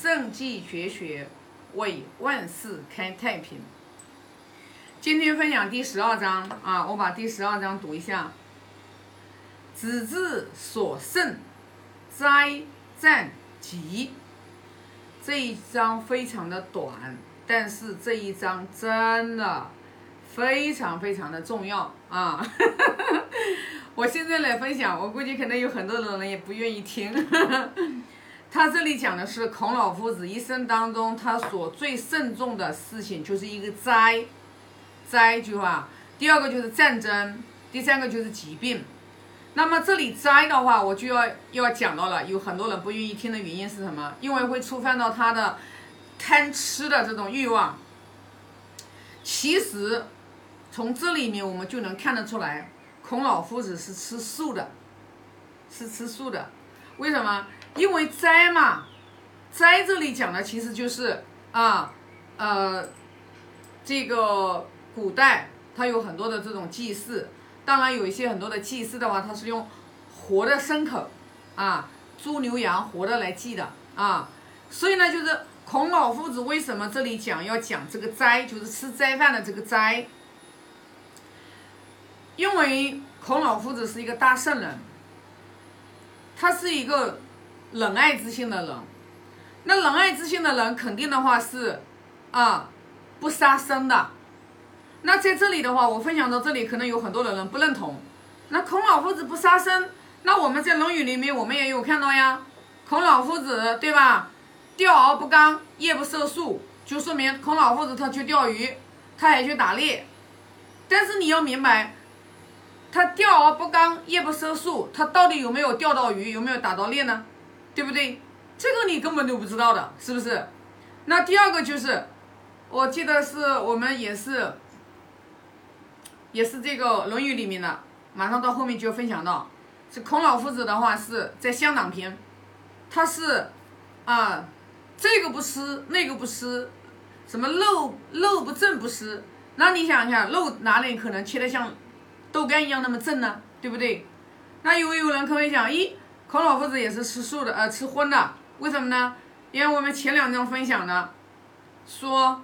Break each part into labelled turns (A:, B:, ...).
A: 圣继绝学，为万世开太平。今天分享第十二章啊，我把第十二章读一下。子之所胜，哉战吉。这一章非常的短，但是这一章真的非常非常的重要啊！我现在来分享，我估计可能有很多的人也不愿意听。他这里讲的是孔老夫子一生当中他所最慎重的事情，就是一个灾，灾句话。第二个就是战争，第三个就是疾病。那么这里灾的话，我就要要讲到了，有很多人不愿意听的原因是什么？因为会触犯到他的贪吃的这种欲望。其实从这里面我们就能看得出来，孔老夫子是吃素的，是吃素的。为什么？因为灾嘛，灾这里讲的其实就是啊，呃，这个古代它有很多的这种祭祀。当然有一些很多的祭祀的话，它是用活的牲口，啊，猪牛羊活的来祭的啊，所以呢，就是孔老夫子为什么这里讲要讲这个斋，就是吃斋饭的这个斋，因为孔老夫子是一个大圣人，他是一个仁爱之心的人，那仁爱之心的人肯定的话是啊，不杀生的。那在这里的话，我分享到这里，可能有很多的人不认同。那孔老夫子不杀生，那我们在《论语》里面，我们也有看到呀。孔老夫子对吧？钓而不刚，夜不射宿，就说明孔老夫子他去钓鱼，他还去打猎。但是你要明白，他钓而不刚，夜不射宿，他到底有没有钓到鱼，有没有打到猎呢？对不对？这个你根本就不知道的，是不是？那第二个就是，我记得是我们也是。也是这个《论语》里面的，马上到后面就分享到，是孔老夫子的话是在香囊篇，他是啊，这个不吃那个不吃，什么肉肉不正不吃，那你想一下肉哪里可能切的像豆干一样那么正呢？对不对？那有有人可能讲，咦，孔老夫子也是吃素的，呃，吃荤的，为什么呢？因为我们前两章分享的，说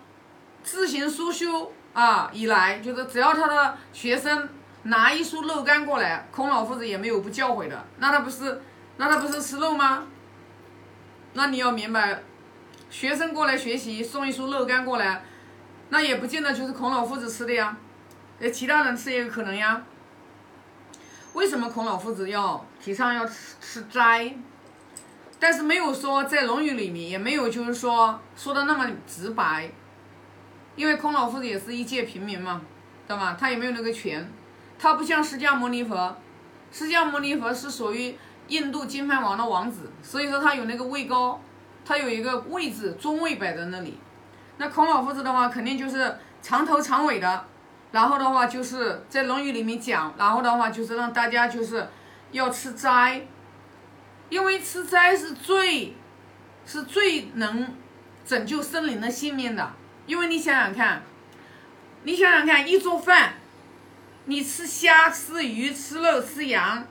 A: 自行书修。啊，以来就是只要他的学生拿一束肉干过来，孔老夫子也没有不教诲的。那他不是，那他不是吃肉吗？那你要明白，学生过来学习送一束肉干过来，那也不见得就是孔老夫子吃的呀，呃，其他人吃也有可能呀。为什么孔老夫子要提倡要吃吃斋？但是没有说在《论语》里面，也没有就是说说的那么直白。因为孔老夫子也是一介平民嘛，对吧？他也没有那个权，他不像释迦牟尼佛，释迦牟尼佛是属于印度金饭王的王子，所以说他有那个位高，他有一个位置尊位摆在那里。那孔老夫子的话，肯定就是长头长尾的，然后的话就是在《论语》里面讲，然后的话就是让大家就是要吃斋，因为吃斋是最是最能拯救生灵的性命的。因为你想想看，你想想看，一桌饭，你吃虾、吃鱼、吃肉、吃羊，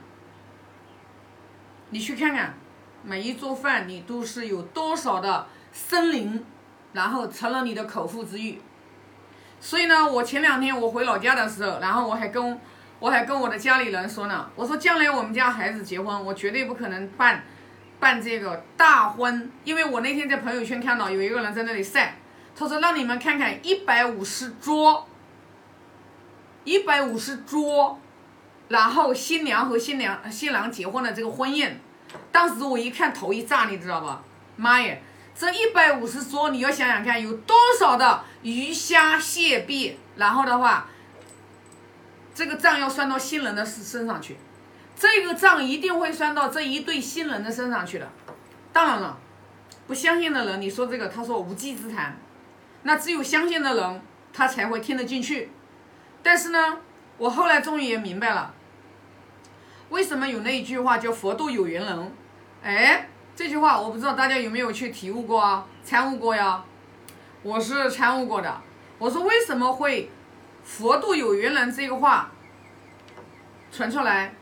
A: 你去看看，每一桌饭你都是有多少的生灵，然后成了你的口腹之欲。所以呢，我前两天我回老家的时候，然后我还跟我还跟我的家里人说呢，我说将来我们家孩子结婚，我绝对不可能办办这个大婚，因为我那天在朋友圈看到有一个人在那里晒。他说：“让你们看看一百五十桌，一百五十桌，然后新娘和新娘新郎结婚的这个婚宴，当时我一看头一炸，你知道吧？妈耶，这一百五十桌，你要想想看，有多少的鱼虾蟹币，然后的话，这个账要算到新人的身身上去，这个账一定会算到这一对新人的身上去的。当然了，不相信的人，你说这个，他说无稽之谈。”那只有相信的人，他才会听得进去。但是呢，我后来终于也明白了，为什么有那一句话叫“佛度有缘人”。哎，这句话我不知道大家有没有去体悟过啊，参悟过呀？我是参悟过的。我说为什么会“佛度有缘人”这个话传出来？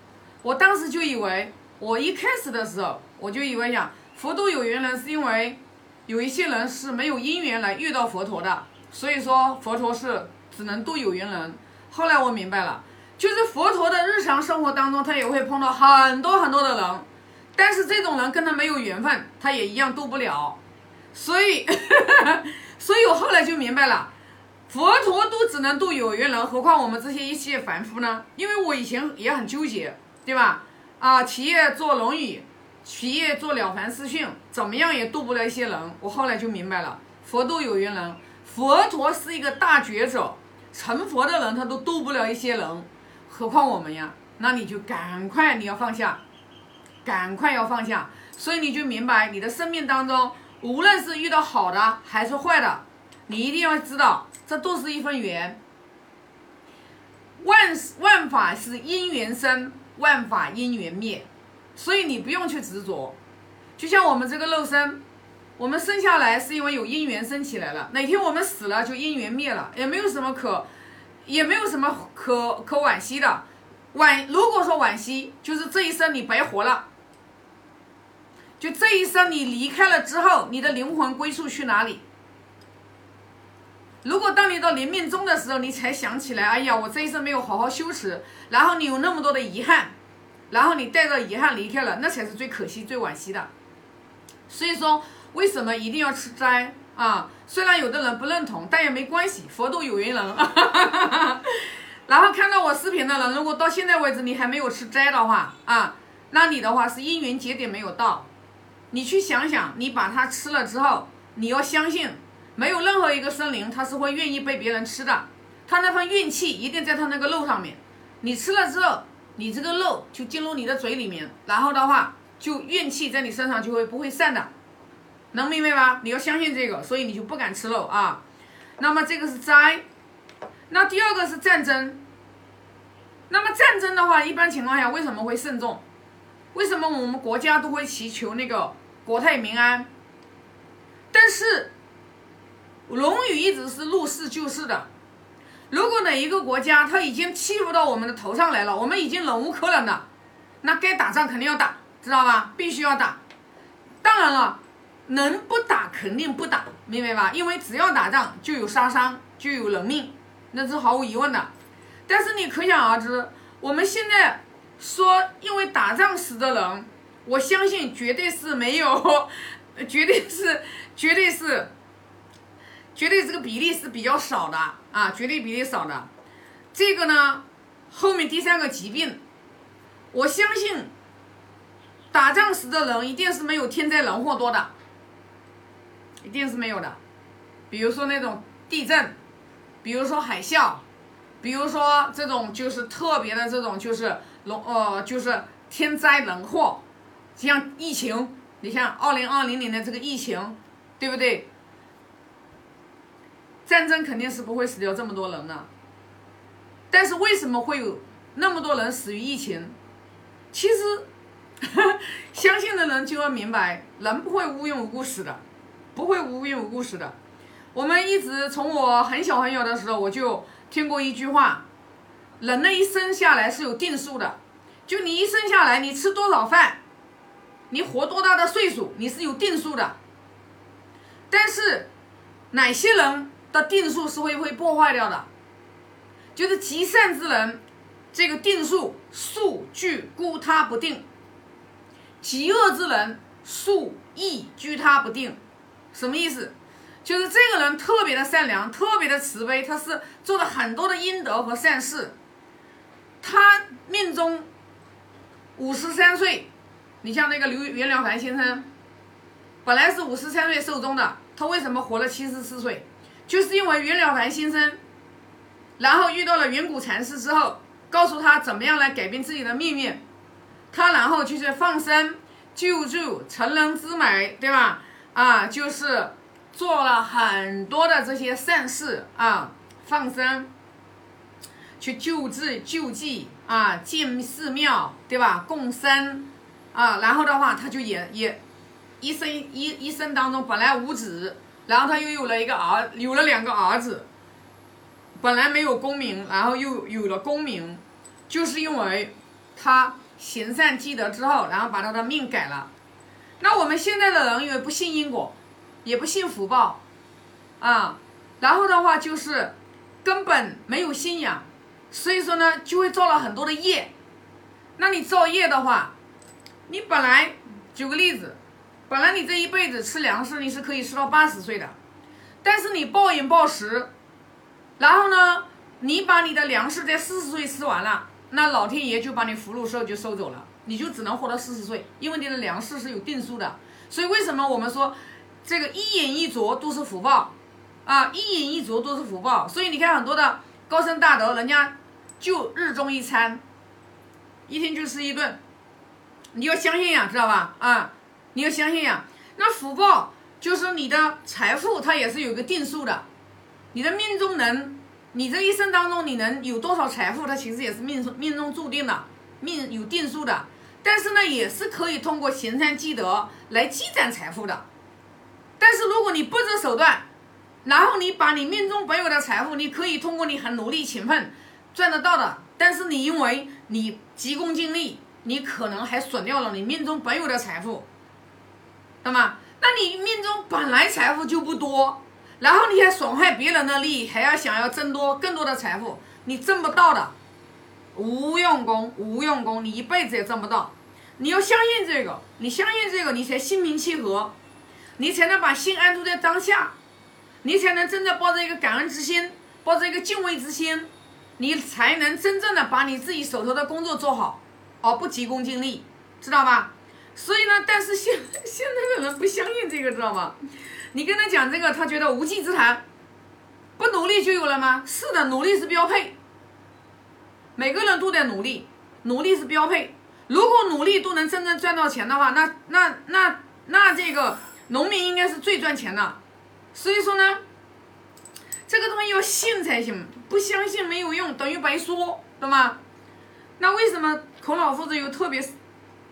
A: 我当时就以为，我一开始的时候我就以为讲“佛度有缘人”是因为有一些人是没有因缘来遇到佛陀的，所以说佛陀是只能度有缘人。后来我明白了，就是佛陀的日常生活当中，他也会碰到很多很多的人，但是这种人跟他没有缘分，他也一样渡不了。所以，所以我后来就明白了，佛陀都只能渡有缘人，何况我们这些一切凡夫呢？因为我以前也很纠结，对吧？啊，企业做龙语。企业做了凡四训，怎么样也渡不了一些人。我后来就明白了，佛度有缘人，佛陀是一个大觉者，成佛的人他都渡不了一些人，何况我们呀？那你就赶快你要放下，赶快要放下。所以你就明白，你的生命当中，无论是遇到好的还是坏的，你一定要知道，这都是一份缘。万万法是因缘生，万法因缘灭。所以你不用去执着，就像我们这个肉身，我们生下来是因为有因缘生起来了，哪天我们死了就因缘灭了，也没有什么可，也没有什么可可惋惜的。惋如果说惋惜，就是这一生你白活了，就这一生你离开了之后，你的灵魂归宿去哪里？如果当你到临命终的时候，你才想起来，哎呀，我这一生没有好好修持，然后你有那么多的遗憾。然后你带着遗憾离开了，那才是最可惜、最惋惜的。所以说，为什么一定要吃斋啊？虽然有的人不认同，但也没关系，佛度有缘人。然后看到我视频的人，如果到现在为止你还没有吃斋的话啊，那你的话是因缘节点没有到。你去想想，你把它吃了之后，你要相信，没有任何一个生灵他是会愿意被别人吃的，他那份运气一定在他那个肉上面。你吃了之后。你这个肉就进入你的嘴里面，然后的话，就怨气在你身上就会不会散的，能明白吗？你要相信这个，所以你就不敢吃肉啊。那么这个是灾，那第二个是战争。那么战争的话，一般情况下为什么会慎重？为什么我们国家都会祈求那个国泰民安？但是《龙语》一直是入世救世的。如果哪一个国家他已经欺负到我们的头上来了，我们已经忍无可忍了，那该打仗肯定要打，知道吧？必须要打。当然了，能不打肯定不打，明白吧？因为只要打仗就有杀伤，就有人命，那是毫无疑问的。但是你可想而知，我们现在说因为打仗死的人，我相信绝对是没有，绝对是，绝对是。绝对这个比例是比较少的啊，绝对比例少的。这个呢，后面第三个疾病，我相信打仗时的人一定是没有天灾人祸多的，一定是没有的。比如说那种地震，比如说海啸，比如说这种就是特别的这种就是龙呃就是天灾人祸，像疫情，你像二零二零年的这个疫情，对不对？战争肯定是不会死掉这么多人的，但是为什么会有那么多人死于疫情？其实，相信的人就要明白，人不会无缘无故死的，不会无缘无故死的。我们一直从我很小很小的时候，我就听过一句话：人的一生下来是有定数的，就你一生下来，你吃多少饭，你活多大的岁数，你是有定数的。但是哪些人？的定数是会会破坏掉的，就是极善之人，这个定数数据孤他不定；极恶之人，数亦居他不定。什么意思？就是这个人特别的善良，特别的慈悲，他是做了很多的阴德和善事。他命中五十三岁，你像那个刘袁了凡先生，本来是五十三岁寿终的，他为什么活了七十四岁？就是因为袁了凡先生，然后遇到了远古禅师之后，告诉他怎么样来改变自己的命运，他然后就是放生、救助、成人之美，对吧？啊，就是做了很多的这些善事啊，放生，去救治、救济啊，建寺庙，对吧？共生啊，然后的话，他就也也一生一一生当中本来无子。然后他又有了一个儿，有了两个儿子，本来没有功名，然后又有了功名，就是因为他行善积德之后，然后把他的命改了。那我们现在的人因为不信因果，也不信福报，啊，然后的话就是根本没有信仰，所以说呢就会造了很多的业。那你造业的话，你本来举个例子，本来你这一辈子吃粮食你是可以吃到八十岁的，但是你暴饮暴食，然后呢，你把你的粮食在四十岁吃完了，那老天爷就把你福禄寿就收走了，你就只能活到四十岁，因为你的粮食是有定数的。所以为什么我们说这个一饮一啄都是福报啊？一饮一啄都是福报。所以你看很多的高僧大德，人家就日中一餐，一天就吃一顿。你要相信呀，知道吧？啊，你要相信呀。那福报就是你的财富，它也是有个定数的。你的命中能，你这一生当中你能有多少财富，它其实也是命中命中注定的，命有定数的。但是呢，也是可以通过行善积德来积攒财富的。但是如果你不择手段，然后你把你命中本有的财富，你可以通过你很努力勤奋赚得到的。但是你因为你急功近利，你可能还损掉了你命中本有的财富，那么，那你命中本来财富就不多，然后你还损害别人的利益，还要想要挣多更多的财富，你挣不到的。无用功，无用功，你一辈子也挣不到。你要相信这个，你相信这个，你才心平气和，你才能把心安住在当下，你才能真的抱着一个感恩之心，抱着一个敬畏之心，你才能真正的把你自己手头的工作做好，而不急功近利，知道吧？所以呢，但是现现在的人不相信这个，知道吗？你跟他讲这个，他觉得无稽之谈，不努力就有了吗？是的，努力是标配。每个人都在努力，努力是标配。如果努力都能真正赚到钱的话，那那那那这个农民应该是最赚钱的。所以说呢，这个东西要信才行，不相信没有用，等于白说，懂吗？那为什么孔老夫子又特别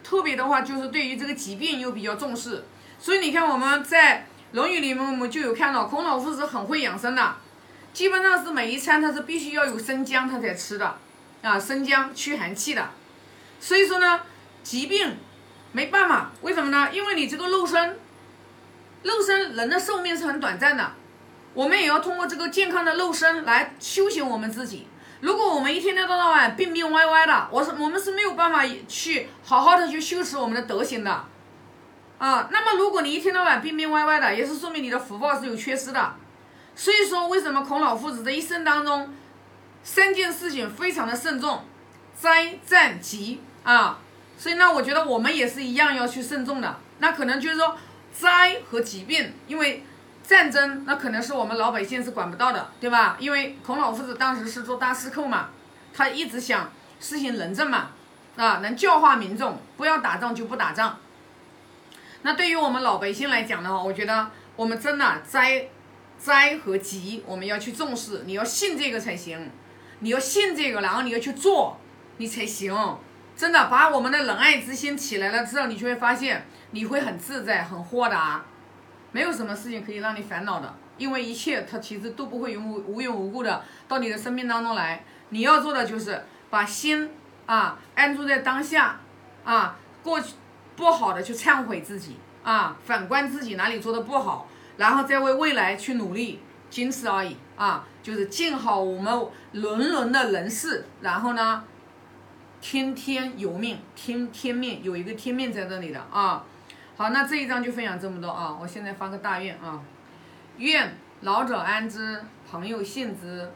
A: 特别的话，就是对于这个疾病又比较重视？所以你看我们在《论语》里面，我们就有看到孔老夫子很会养生的，基本上是每一餐他是必须要有生姜他才吃的。啊，生姜驱寒气的，所以说呢，疾病没办法，为什么呢？因为你这个肉身，肉身人的寿命是很短暂的，我们也要通过这个健康的肉身来修行我们自己。如果我们一天天到晚病病歪歪的，我是我们是没有办法去好好的去修持我们的德行的，啊，那么如果你一天到晚病病歪歪的，也是说明你的福报是有缺失的。所以说，为什么孔老夫子这一生当中？三件事情非常的慎重，灾战疾啊，所以呢，我觉得我们也是一样要去慎重的。那可能就是说灾和疾病，因为战争那可能是我们老百姓是管不到的，对吧？因为孔老夫子当时是做大司寇嘛，他一直想实行仁政嘛，啊，能教化民众，不要打仗就不打仗。那对于我们老百姓来讲的话，我觉得我们真的灾灾和疾我们要去重视，你要信这个才行。你要信这个，然后你要去做，你才行。真的，把我们的仁爱之心起来了之后，你就会发现你会很自在、很豁达，没有什么事情可以让你烦恼的，因为一切它其实都不会无无缘无故的到你的生命当中来。你要做的就是把心啊安住在当下啊，过去不好的去忏悔自己啊，反观自己哪里做的不好，然后再为未来去努力。仅此而已啊，就是尽好我们伦伦的人事，然后呢，天天由命，天天命有一个天命在这里的啊。好，那这一章就分享这么多啊。我现在发个大愿啊，愿老者安之，朋友信之。